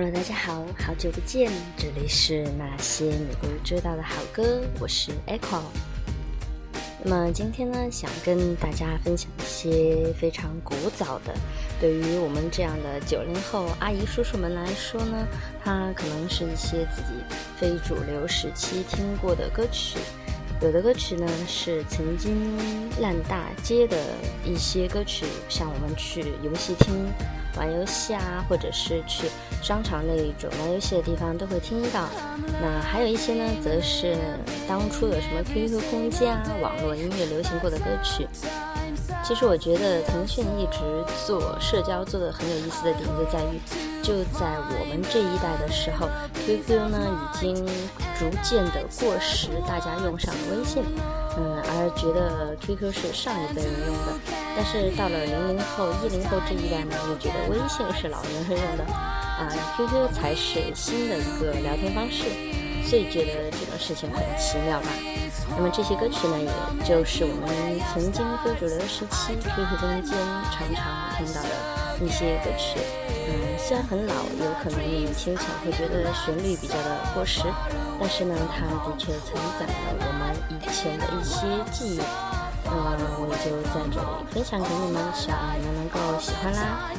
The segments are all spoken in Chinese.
Hello，大家好，好久不见，这里是那些你不知道的好歌，我是 Echo。那么今天呢，想跟大家分享一些非常古早的，对于我们这样的九零后阿姨叔叔们来说呢，它可能是一些自己非主流时期听过的歌曲。有的歌曲呢是曾经烂大街的一些歌曲，像我们去游戏厅玩游戏啊，或者是去商场那一种玩游戏的地方都会听到。那还有一些呢，则是当初的什么 QQ 空间啊、网络音乐流行过的歌曲。其实我觉得腾讯一直做社交做的很有意思的点就在于，就在我们这一代的时候，QQ 呢已经逐渐的过时，大家用上了微信，嗯，而觉得 QQ 是上一辈人用的。但是到了零零后、一零后这一代呢，又觉得微信是老年人用的，啊，QQ 才是新的一个聊天方式，所以觉得这种事情很奇妙吧。那么这些歌曲呢，也就是我们曾经非主流时期 QQ 空间常常听到的一些歌曲。嗯，虽然很老，有可能你听起来会觉得旋律比较的过时，但是呢，它的确承载了我们以前的一些记忆。那么我也就在这里分享给你们，希望你们能够喜欢啦。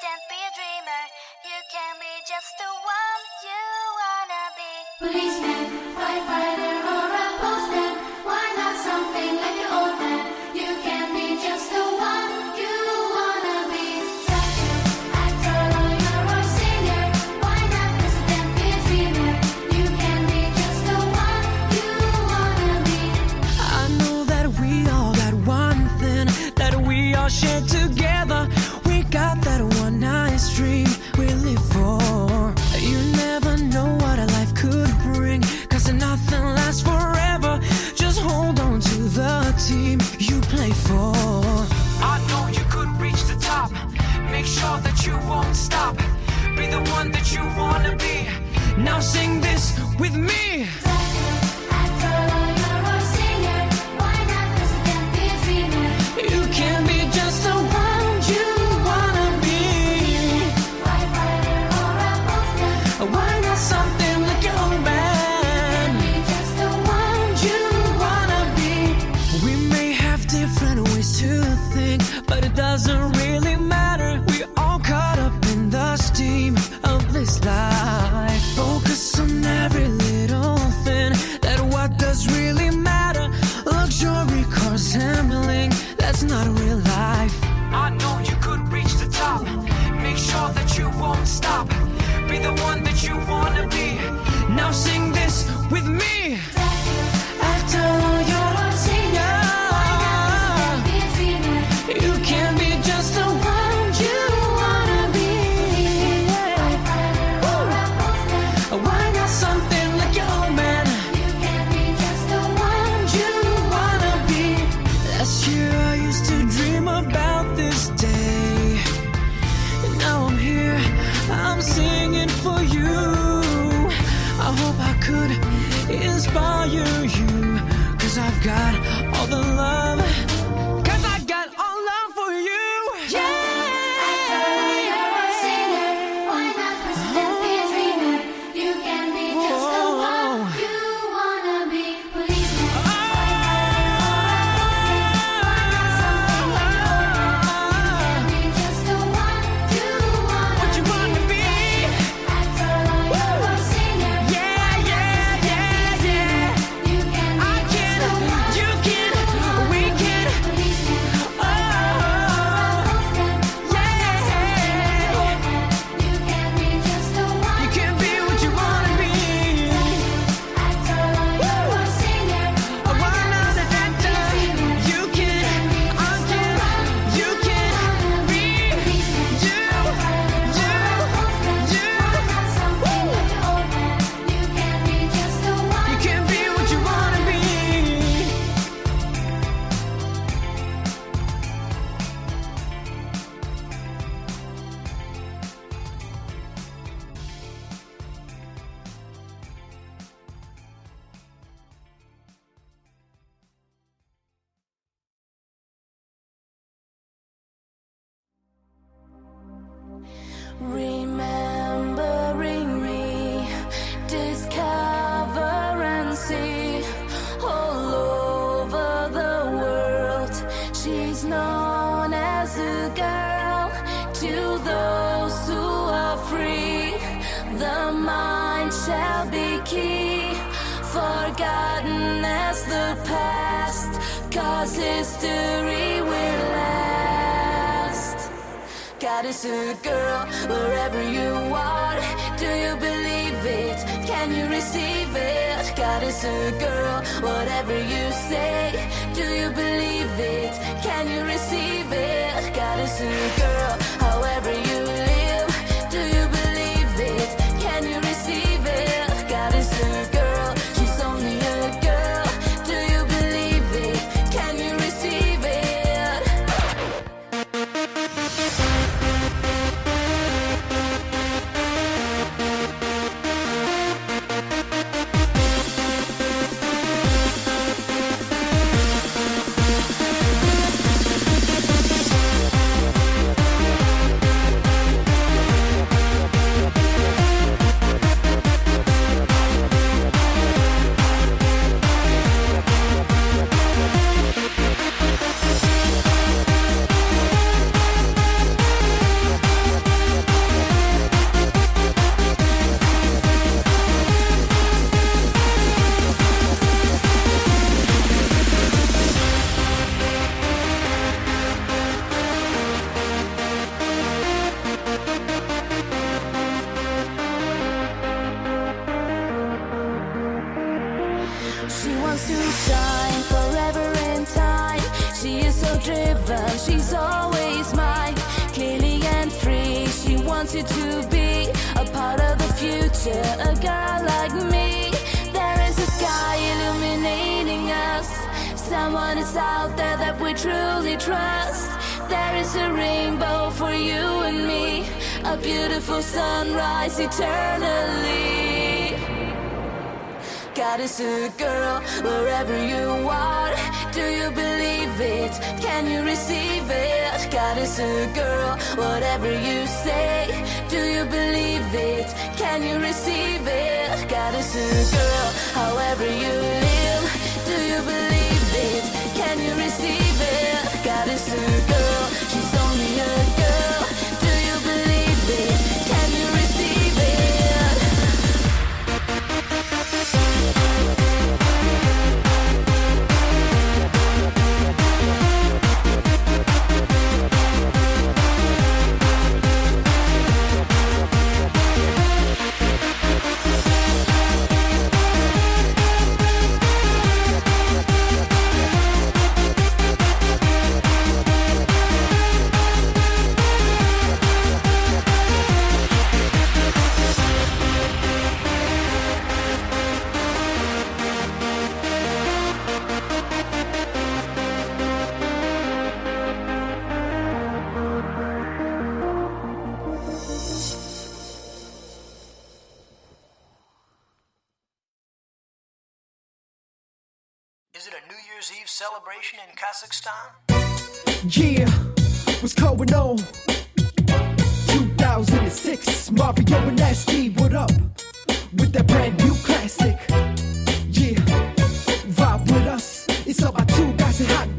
President, be a dreamer. You can be just the one you wanna be. Policeman, firefighter, history will last. God is a girl wherever you are. Do you believe it? Can you receive it? God is a girl, whatever you say. Do you believe it? Can you receive it? God is a girl. to be a part of the future, a guy like me. There is a sky illuminating us. Someone is out there that we truly trust. There is a rainbow for you and me, a beautiful sunrise eternally. God is a girl wherever you are. Do you believe it? Can you receive it? God is a girl, whatever you say believe it? Can you receive it? Goddess and girl, however you live, do you believe it? Can you receive it? Goddess and girl, she's only a Yeah, what's going on? 2006, Mario and Nasty, what up? With that brand new classic. Yeah, vibe with us. It's all about two guys in hot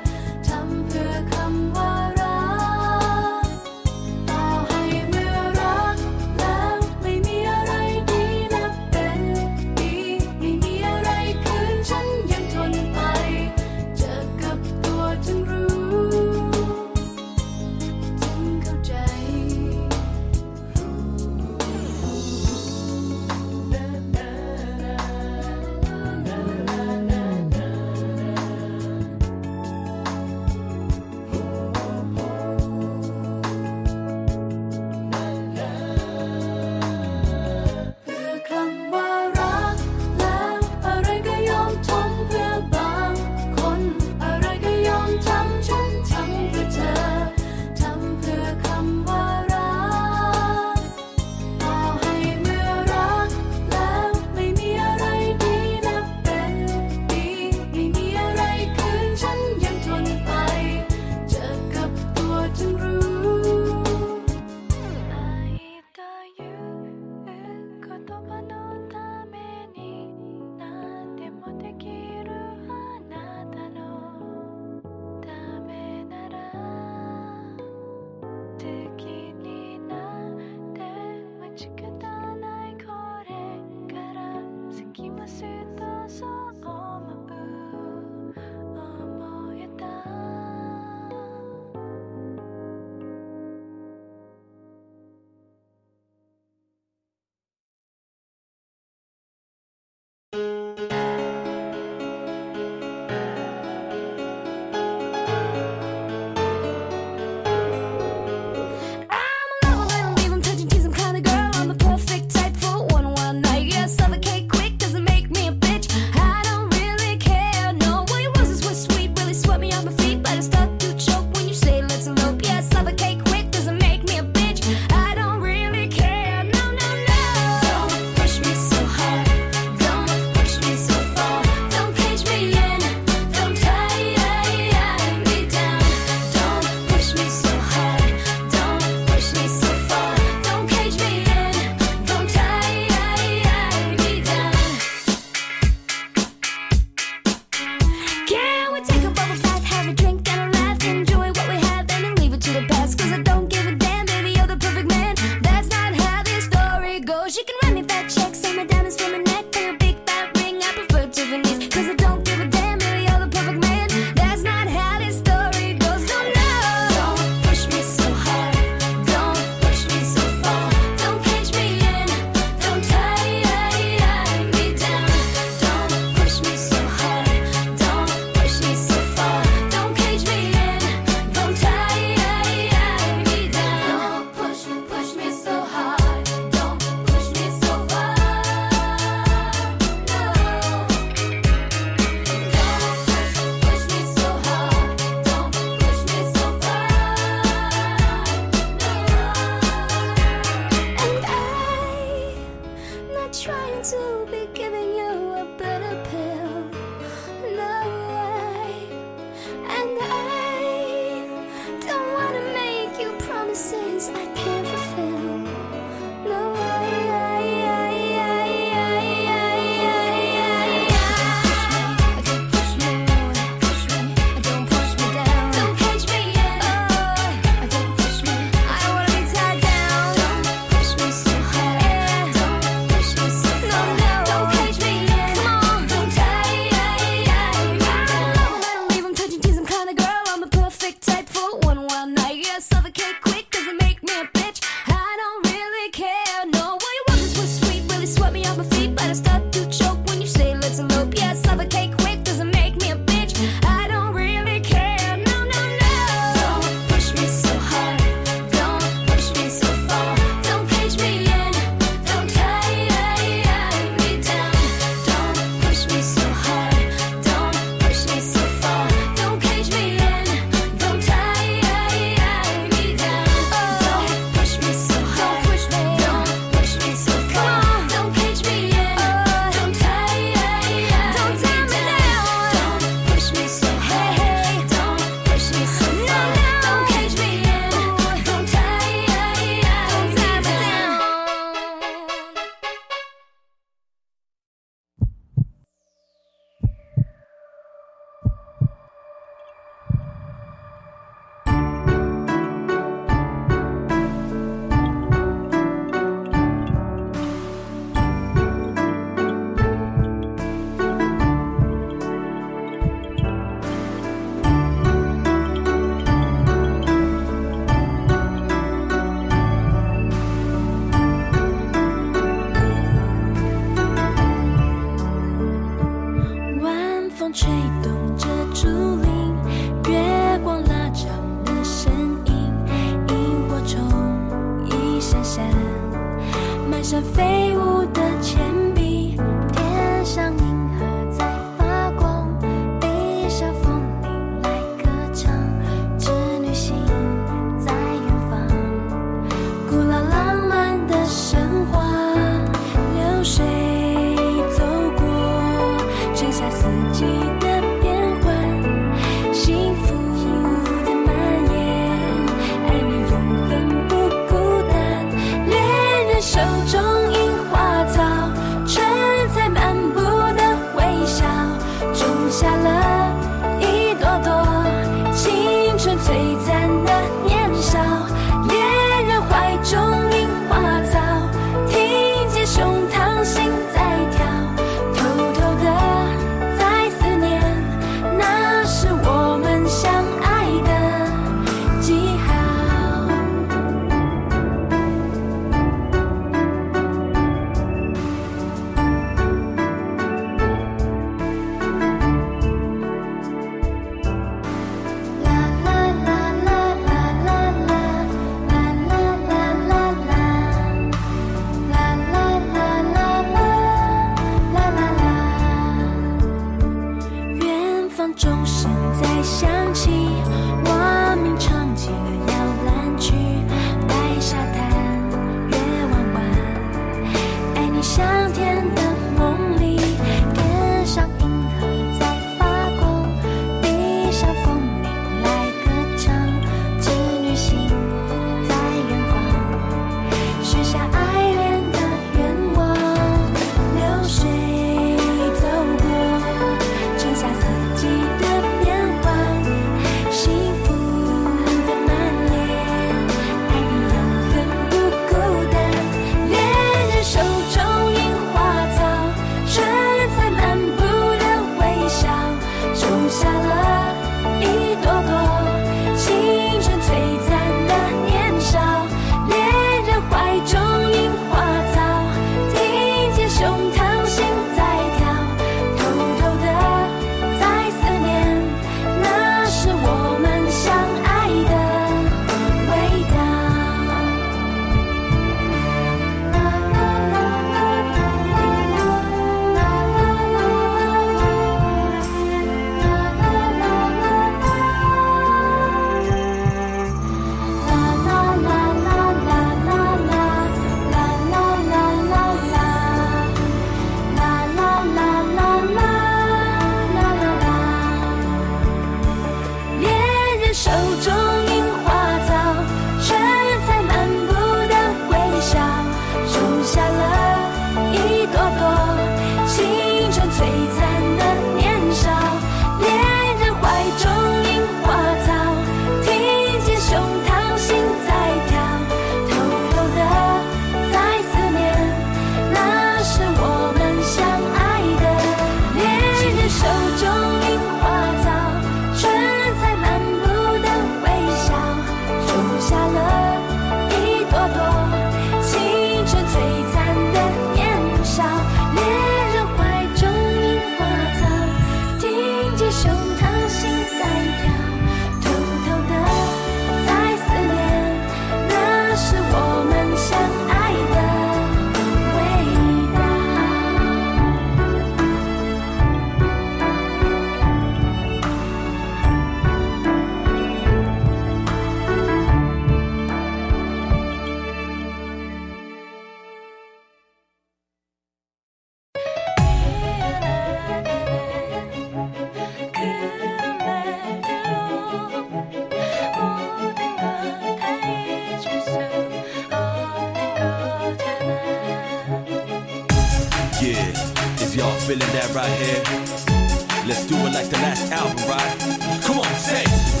feeling that right here. Let's do it like the last album, right? Come on, say.